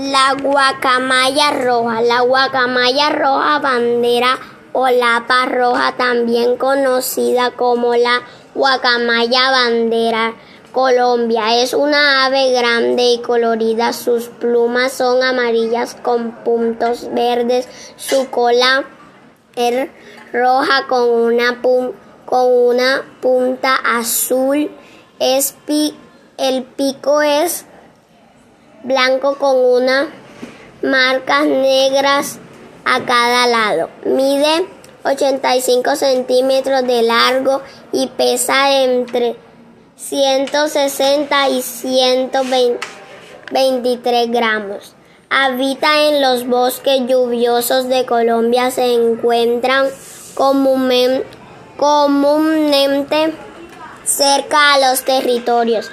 La guacamaya roja. La guacamaya roja bandera o lapa roja, también conocida como la guacamaya bandera. Colombia es una ave grande y colorida. Sus plumas son amarillas con puntos verdes. Su cola es roja con una, con una punta azul. Es el pico es blanco con unas marcas negras a cada lado. Mide 85 centímetros de largo y pesa entre 160 y 123 gramos. Habita en los bosques lluviosos de Colombia. Se encuentran comúnmente cerca a los territorios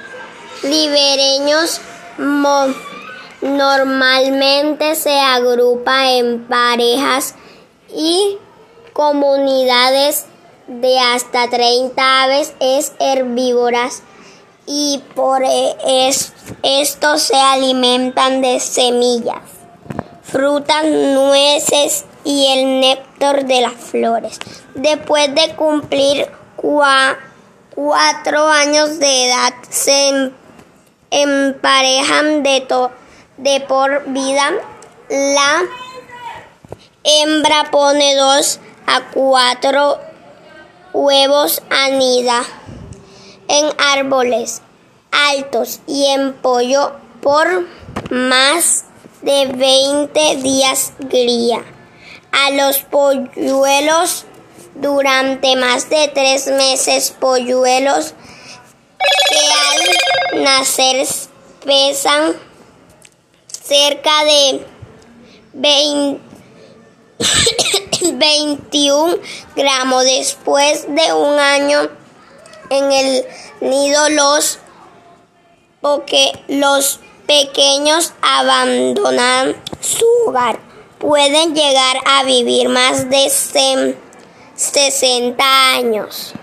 libereños normalmente se agrupa en parejas y comunidades de hasta 30 aves es herbívoras y por esto se alimentan de semillas, frutas, nueces y el néctar de las flores. Después de cumplir cuatro años de edad se emparejan de, de por vida. La hembra pone dos a cuatro huevos anida en árboles altos y en pollo por más de 20 días cría. A los polluelos durante más de tres meses polluelos que al nacer pesan cerca de 21 gramos. Después de un año en el nido los porque los pequeños abandonan su hogar. Pueden llegar a vivir más de 60 años.